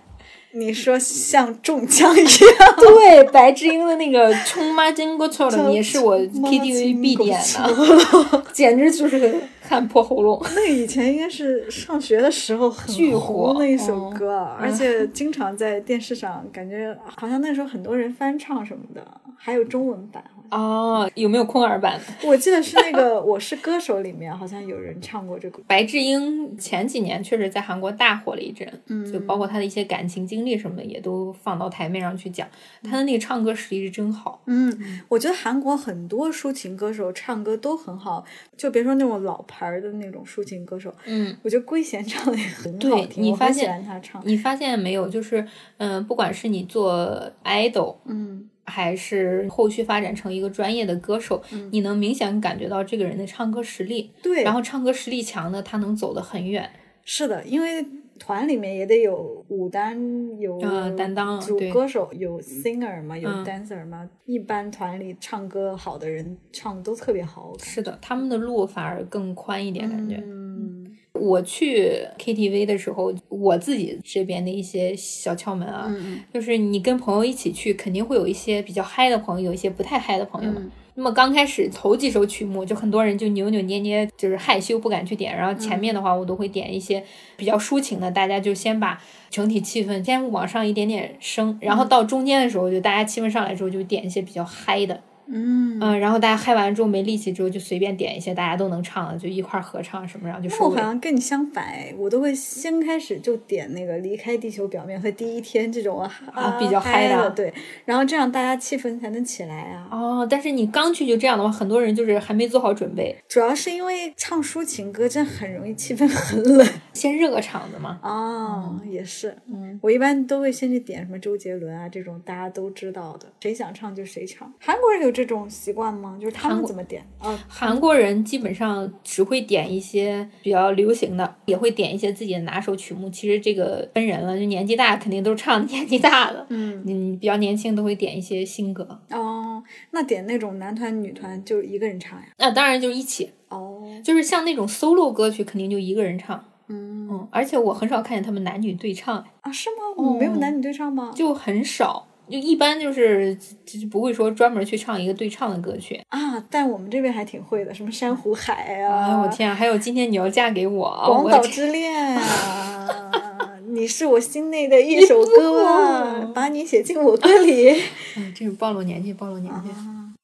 你说像中枪一样，(laughs)
对，白智英的那个《冲妈真过错了》也是我 (laughs) KTV 必点的，(laughs) 简直就是看破喉咙。
那以前应该是上学的时候很
火
那一首歌，而且经常在电视上，感觉好像那时候很多人翻唱什么的，还有中文版。
哦，有没有空耳版
的？我记得是那个《我是歌手》里面好像有人唱过这个。
白智英前几年确实在韩国大火了一阵，
嗯，
就包括她的一些感情经历什么的，也都放到台面上去讲。她的那个唱歌实力是真好。
嗯，我觉得韩国很多抒情歌手唱歌都很好，就别说那种老牌的那种抒情歌手，
嗯，
我觉得圭贤唱的也很好听，
我
很喜欢他唱。
你发现没有？就是嗯，不管是你做 idol，
嗯。
还是后续发展成一个专业的歌手，你能明显感觉到这个人的唱歌实力。
对，
然后唱歌实力强的，他能走得很远。
是的，因为团里面也得有舞担，有
担当，
主歌手，有 singer 嘛，有 dancer 嘛。一般团里唱歌好的人唱的都特别好。
是的，他们的路反而更宽一点，感觉。
嗯，
我去 KTV 的时候，我自己这边的一些小窍门啊，就是你跟朋友一起去，肯定会有一些比较嗨的朋友，有一些不太嗨的朋友嘛。那么刚开始头几首曲目，就很多人就扭扭捏捏，就是害羞不敢去点。然后前面的话，我都会点一些比较抒情的，大家就先把整体气氛先往上一点点升。然后到中间的时候，就大家气氛上来之后，就点一些比较嗨的。
嗯
嗯，然后大家嗨完之后没力气之后，就随便点一些大家都能唱的，就一块合唱什么，然后就收
我好像跟你相反，我都会先开始就点那个离开地球表面和第一天这种啊
比较
嗨
的，
对，然后这样大家气氛才能起来啊。
哦，但是你刚去就这样的话，很多人就是还没做好准备。
主要是因为唱抒情歌真很容易气氛很冷，
先热个场子嘛。
哦，也是，嗯，我一般都会先去点什么周杰伦啊这种大家都知道的，谁想唱就谁唱。韩国人有这种习惯吗？就是他们怎么点啊？
韩国人基本上只会点一些比较流行的，(laughs) 也会点一些自己的拿手曲目。其实这个分人了，就年纪大肯定都是唱 (laughs) 年纪大的，
嗯
嗯，比较年轻都会点一些新歌。
哦，那点那种男团女团就一个人唱呀？
那当然就一起。
哦，
就是像那种 solo 歌曲，肯定就一个人唱。
嗯
嗯，而且我很少看见他们男女对唱。
啊？是吗？我没有男女对唱吗？
就很少。就一般就是就不会说专门去唱一个对唱的歌曲
啊，但我们这边还挺会的，什么珊瑚海啊，
哎我天啊，还有今天你要嫁给我，
广岛之恋啊，(laughs) 你是我心内的一首歌啊，把你写进我歌里，(laughs)
嗯，这是暴露年纪，暴露年纪。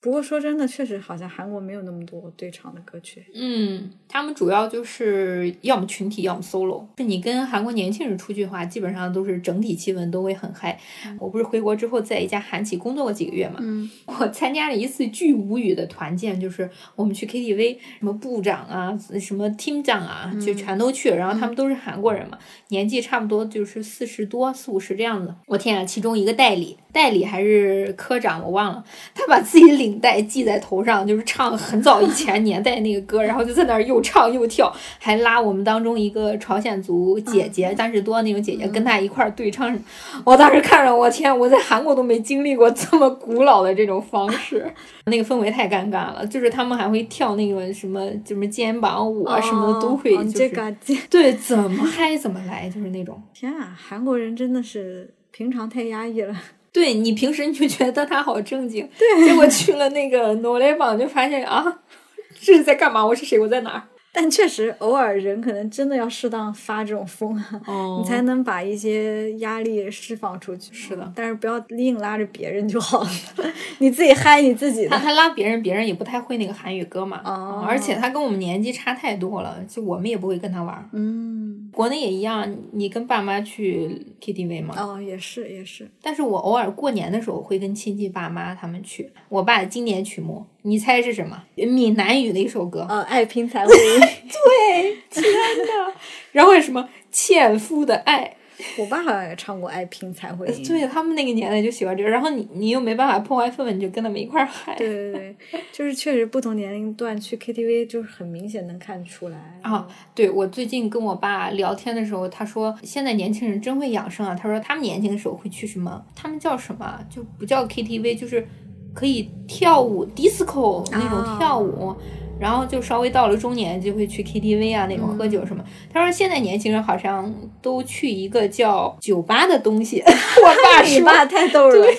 不过说真的，确实好像韩国没有那么多对唱的歌曲。
嗯，他们主要就是要么群体，要么 solo。是你跟韩国年轻人出去的话，基本上都是整体气氛都会很嗨。我不是回国之后在一家韩企工作过几个月嘛，
嗯，
我参加了一次巨无语的团建，就是我们去 KTV，什么部长啊，什么 team 长啊，就全都去。然后他们都是韩国人嘛，年纪差不多就是四十多、四五十这样子。我天啊，其中一个代理，代理还是科长，我忘了，他把自己领。领带系在头上，就是唱很早以前 (laughs) 年代那个歌，然后就在那儿又唱又跳，还拉我们当中一个朝鲜族姐姐，三十多那种姐姐跟他一块儿对唱。我当时看着，我天，我在韩国都没经历过这么古老的这种方式，(laughs) 那个氛围太尴尬了。就是他们还会跳那个什么，什么肩膀舞啊什么的都会，就是对怎么嗨怎么来，就是那种。
天啊，韩国人真的是平常太压抑了。
对你平时你就觉得他好正经，
对，
结果去了那个诺雷榜就发现啊，(laughs) 这是在干嘛？我是谁？我在哪儿？
但确实，偶尔人可能真的要适当发这种疯，
哦、
你才能把一些压力释放出去。
是的，
但是不要硬拉着别人就好了，(laughs) 你自己嗨你自己的。
他他拉别人，别人也不太会那个韩语歌嘛。
哦。
而且他跟我们年纪差太多了，就我们也不会跟他玩。
嗯。
国内也一样，你跟爸妈去 KTV 吗？
哦，也是也是。
但是我偶尔过年的时候会跟亲戚爸妈他们去。我爸的经典曲目，你猜是什么？闽南语的一首歌。
嗯，爱拼才会赢。(laughs)
对，天呐，然后什么纤夫的爱，
我爸好像也唱过《爱拼才会赢》。
对他们那个年代就喜欢这个，然后你你又没办法破坏氛围，你就跟他们一块儿嗨。
对对对，(laughs) 就是确实不同年龄段去 KTV 就是很明显能看出来
啊。对我最近跟我爸聊天的时候，他说现在年轻人真会养生啊。他说他们年轻的时候会去什么？他们叫什么？就不叫 KTV，就是可以跳舞 disco 那种跳舞。
啊
然后就稍微到了中年，就会去 KTV 啊那种喝酒什么。他说现在年轻人好像都去一个叫酒吧的东西。(laughs) 我爸
你爸太逗了。
对，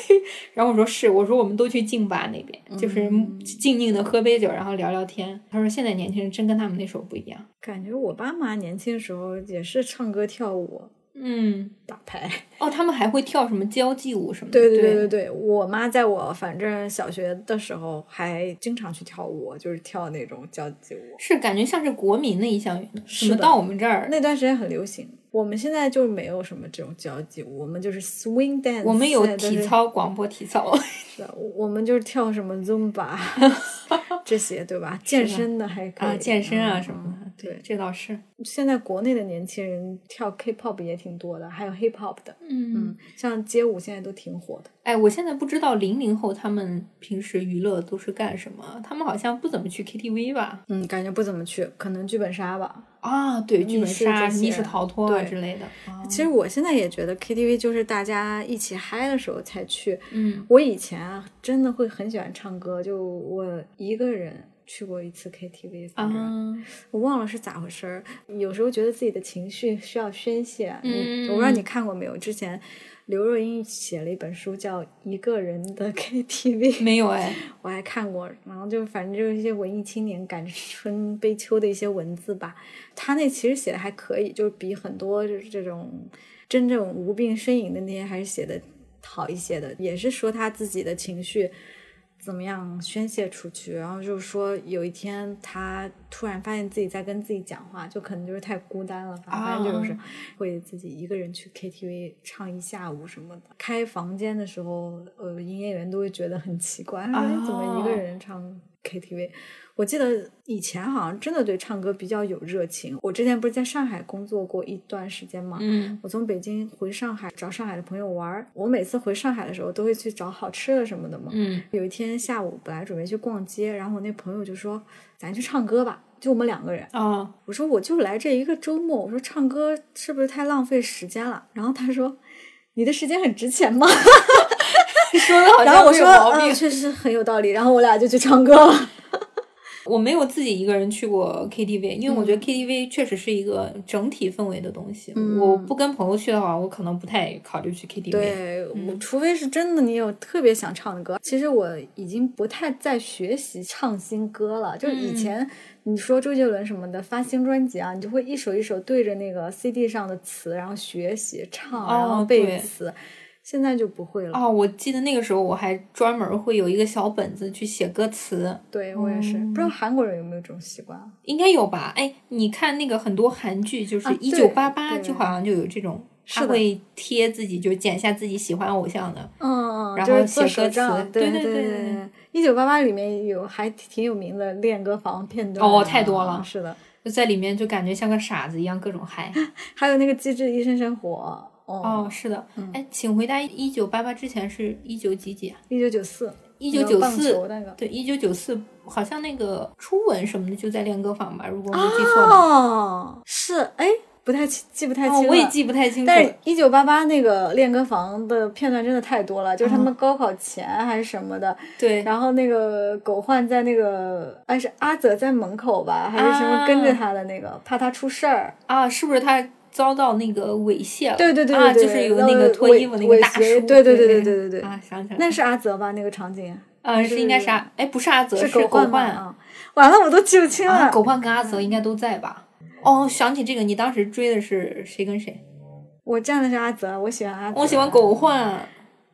然后我说是，我说我们都去静吧那边，就是静静的喝杯酒，然后聊聊天。他说现在年轻人真跟他们那时候不一样。
感觉我爸妈年轻时候也是唱歌跳舞。
嗯，
打牌 (laughs)
哦，他们还会跳什么交际舞什么的。
对
对
对对对，我妈在我反正小学的时候还经常去跳舞，就是跳那种交际舞。
是感觉像是国民的一项运动。什么到我们这儿
那段时间很流行，我们现在就没有什么这种交际舞，我们就是 swing dance。
我们有体操，广播体操。(laughs)
是的，我们就是跳什么 zumba (laughs) 这些，对吧？健身的还可以
啊，健身啊什么的。对，这倒是。
现在国内的年轻人跳 K-pop 也挺多的，还有 hip hop 的。
嗯
嗯，像街舞现在都挺火的。
哎，我现在不知道零零后他们平时娱乐都是干什么，他们好像不怎么去 KTV 吧？
嗯，感觉不怎么去，可能剧本杀吧。
啊，对，剧本杀、
密室
逃脱之类的。啊
其实我现在也觉得 KTV 就是大家一起嗨的时候才去。
嗯，
我以前啊，真的会很喜欢唱歌，就我一个人去过一次 KTV，我忘了是咋回事儿。有时候觉得自己的情绪需要宣泄。我不知道你看过没有？之前刘若英写了一本书叫《一个人的 KTV》，(laughs)
没有哎。(laughs)
我还看过，然后就反正就是一些文艺青年感春悲秋的一些文字吧。他那其实写的还可以，就是比很多就是这种真正无病呻吟的那些还是写的好一些的。也是说他自己的情绪怎么样宣泄出去，然后就是说有一天他突然发现自己在跟自己讲话，就可能就是太孤单了，反正就是会自己一个人去 KTV 唱一下午什么的。开房间的时候，呃，营业员都会觉得很奇怪，哎，怎么一个人唱 KTV？我记得以前好像真的对唱歌比较有热情。我之前不是在上海工作过一段时间嘛，
嗯
我从北京回上海找上海的朋友玩儿。我每次回上海的时候都会去找好吃的什么的嘛。
嗯
有一天下午本来准备去逛街，然后我那朋友就说：“咱去唱歌吧。”就我们两个人。
啊，
我说：“我就来这一个周末，我说唱歌是不是太浪费时间了？”然后他说：“你的时间很值钱吗？” (laughs)
说的好
然后我说：“
像没有毛
嗯，
病。
确实很有道理。”然后我俩就去唱歌了。(laughs)
我没有自己一个人去过 KTV，因为我觉得 KTV 确实是一个整体氛围的东西。我不跟朋友去的话，我可能不太考虑去 KTV。
对，我除非是真的你有特别想唱的歌。其实我已经不太在学习唱新歌了，就是以前你说周杰伦什么的发新专辑啊，你就会一首一首对着那个 CD 上的词，然后学习唱，然后
哦
背
对
词。现在就不会了。
哦，我记得那个时候我还专门会有一个小本子去写歌词，
对我也是，不知道韩国人有没有这种习惯啊？
应该有吧？哎，你看那个很多韩剧，就是
啊
一九八八，就好像就有这种，他
是
会贴自己，就剪下自己喜欢偶像的。
嗯，
然后写歌词
对
对对。
一九八八里面有还挺有名的练歌房片段
哦
啊
太多了
是的，
就在里面就感觉像个傻子一样，各种嗨。(laughs)
还有那个《机智医生生活》
哦，
哦，
是的，哎，请回答一九八八之前是一九几几啊？
一九九四，
一九九四。对，一九九四，好像那个初吻什么的就在练歌房吧，如果我没记错的话。
哦，是哎，不太记记不太清
哦，我也记不太清楚。
但是，一九八八那个练歌房的片段真的太多了，就是他
嗯
们高考前还是什么的，
对，
然后那个狗焕在那个，哎是阿泽在门口吧，还是什么
啊
跟着他的那个，怕他出事儿。
啊，是不是他遭到那个猥亵了，
对对对
啊，就是有那个脱衣服那个大叔，
对对对
对
对对，
啊，想起来，
那是阿泽吧？那个场景
啊，是应该
是
阿，哎，不是阿泽，
是
狗
焕啊，完了，我都记不清了。
狗焕跟阿泽应该都在吧？哦，想起这个，你当时追的是谁跟谁？
我站的是阿泽，我喜欢阿，
我喜欢狗焕。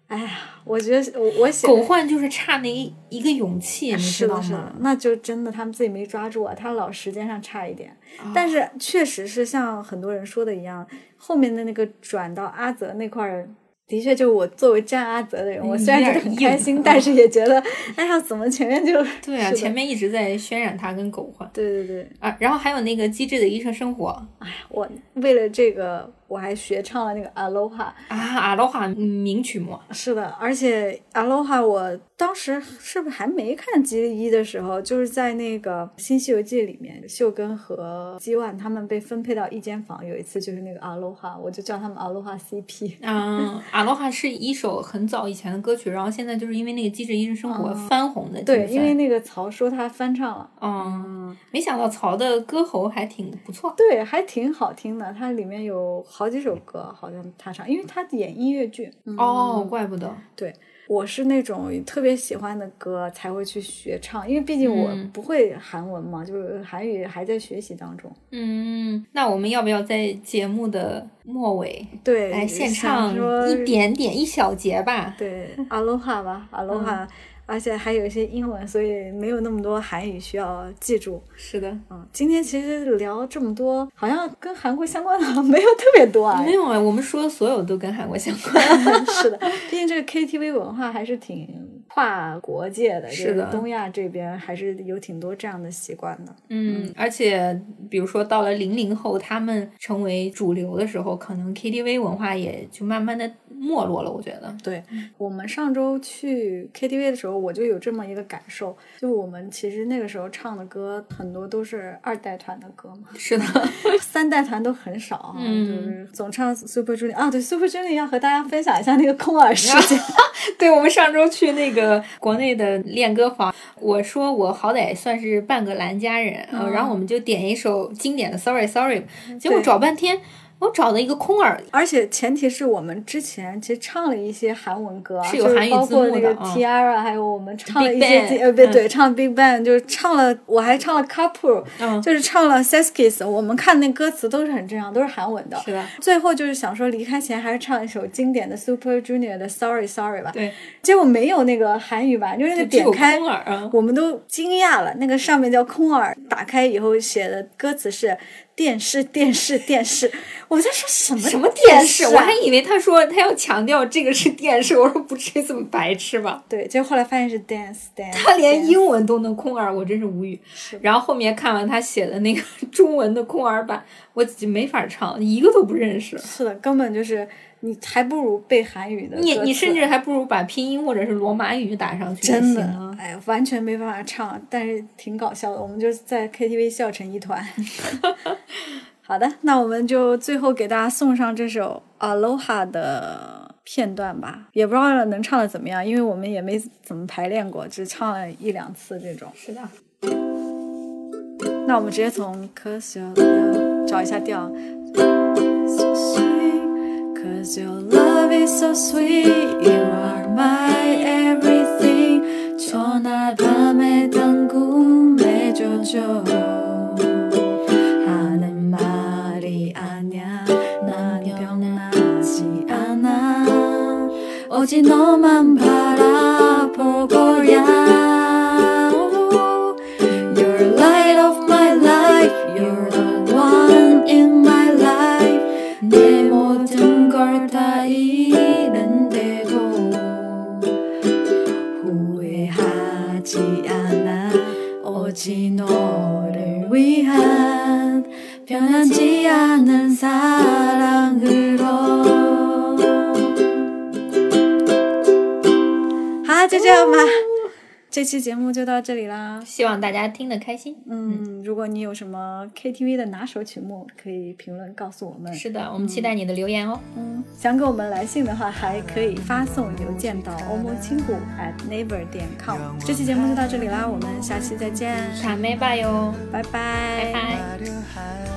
哎呀，我觉得我我喜
狗焕就是差那一一个勇气，你
是的，是的
知道吗？，
那就真的他们自己没抓住啊，他老时间上差一点。
啊
但是确实是像很多人说的一样，后面的那个转到阿泽那块儿，的确就我作为站阿泽的人，我
嗯
虽然很开心，但是也觉得，哎呀，怎么前面就
对啊，前面一直在渲染他跟狗焕
对对对，
啊，然后还有那个机智的医生生活哎
我为了这个我还学唱了那个 Aloha。
啊，，Aloha 名曲目
是的，而且 Aloha 我当时是不是还没看吉利一的时候，就是在那个《新西游记》里面，秀根和基万他们被分配到一间房，有一次就是那个 Aloha，我就叫他们 Aloha CP。
嗯，，Aloha 是一首很早以前的歌曲，然后现在就是因为那个《机智医生生活》翻红的。
嗯对，因为那个曹说他翻唱了，
嗯，没想到曹的歌喉还挺不错。
对，还挺好听的。它里面有好几首歌，好像他唱，因为他演音乐剧。嗯
哦，怪不得。
对，我是那种特别喜欢的歌才会去学唱，因为毕竟我
嗯
不会韩文嘛，就是韩语还在学习当中。
嗯，那我们要不要在节目的末尾
对，
来献唱一点点一小节吧？
对，Aloha 吧，Aloha，、而且还有一些英文，所以没有那么多韩语需要记住。
是的，
嗯，今天其实聊这么多，好像跟韩国相关的好 (laughs) 像没有特别多啊。
没有啊，我们说所有都跟韩国相关。(laughs)
是的，毕竟这个 KTV 文化还是挺跨国界的，
是的
东亚这边还是有挺多这样的习惯的。
嗯，而且比如说到了零零后，他们成为主流的时候，可能 KTV 文化也就慢慢的没落了。我觉得，
对我们上周去 KTV 的时候，我就有这么一个感受，就我们其实那个时候唱的歌很多都是二代团的歌嘛，
是的，(laughs)
三代团都很少啊，
嗯
就是总唱 Super Junior 啊，对 Super Junior 要和大家分享一下那个空耳事件。(laughs) (laughs)
对我们上周去那个国内的练歌房，我说我好歹算是半个蓝家人，然后我们就点一首经典的 Sorry Sorry，结果找半天，我找了一个空耳，
而且前提是我们之前其实唱了一些韩文歌啊，
是有
就是
韩语字
包括那个
幕的嗯
Tiara，、还有我们唱了一些呃，对
嗯
对，唱 Big Bang，就是唱了，我还唱了 Couple，、
嗯，
就是唱了 Seskis，我们看那歌词都是很正常，都是韩文的。
是的，
最后就是想说离开前还是唱一首经典的 Super Junior 的 Sorry Sorry 吧，
对，
结果没有那个韩语版，就是那个点开。我们都惊讶了，那个上面叫空耳，打开以后写的歌词是电视电视电视，我在说什么
什么
电
电视？
啊
我还以为他说他要强调这个是电视，我说不至于这么白痴吧？
对，结果后来发现是 dance dance，
他连英文都能空耳，我真是无语。然后后面看完他写的那个中文的空耳版，我没法唱，一个都不认识。
是的，根本就是你还不如背韩语的。
你你甚至还不如把拼音或者是罗马语打上去
真的哎呀，完全没办法唱，但是挺搞笑的。我们就是在 KTV 笑成一团。(laughs) 好的，那我们就最后给大家送上这首《Aloha》的片段吧，也不知道能唱的怎么样，因为我们也没怎么排练过，只唱了一两次这种。
是的，
那我们直接从 Cause your love 找一下调。So sweet, cause your love is so sweet, you are my everything. 전날 밤에 단 꿈해줘줘. 하는 말이 아냐, 난 변하지 않아. 오직 너만 바라보고야. 위한 변하지 않는 사랑으로. 하주지 엄마. 这期节目就到这里啦。
希望大家听得开心。
嗯，如果你有什么 KTV 的拿手曲目，可以评论告诉我们。
是的，我们期待你的留言哦。
嗯，想给我们来信的话，还可以发送邮件到欧盟亲谷 at naver 点 com。这期节目就到这里啦，我们下期再见，
卡梅吧哟，
拜拜，
拜拜。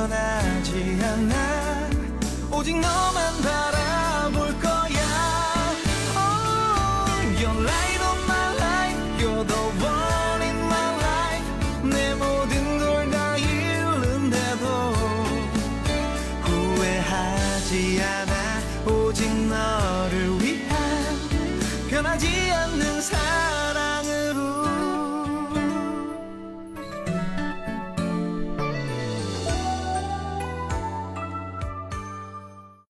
변하지 않아. 오직 너만 바라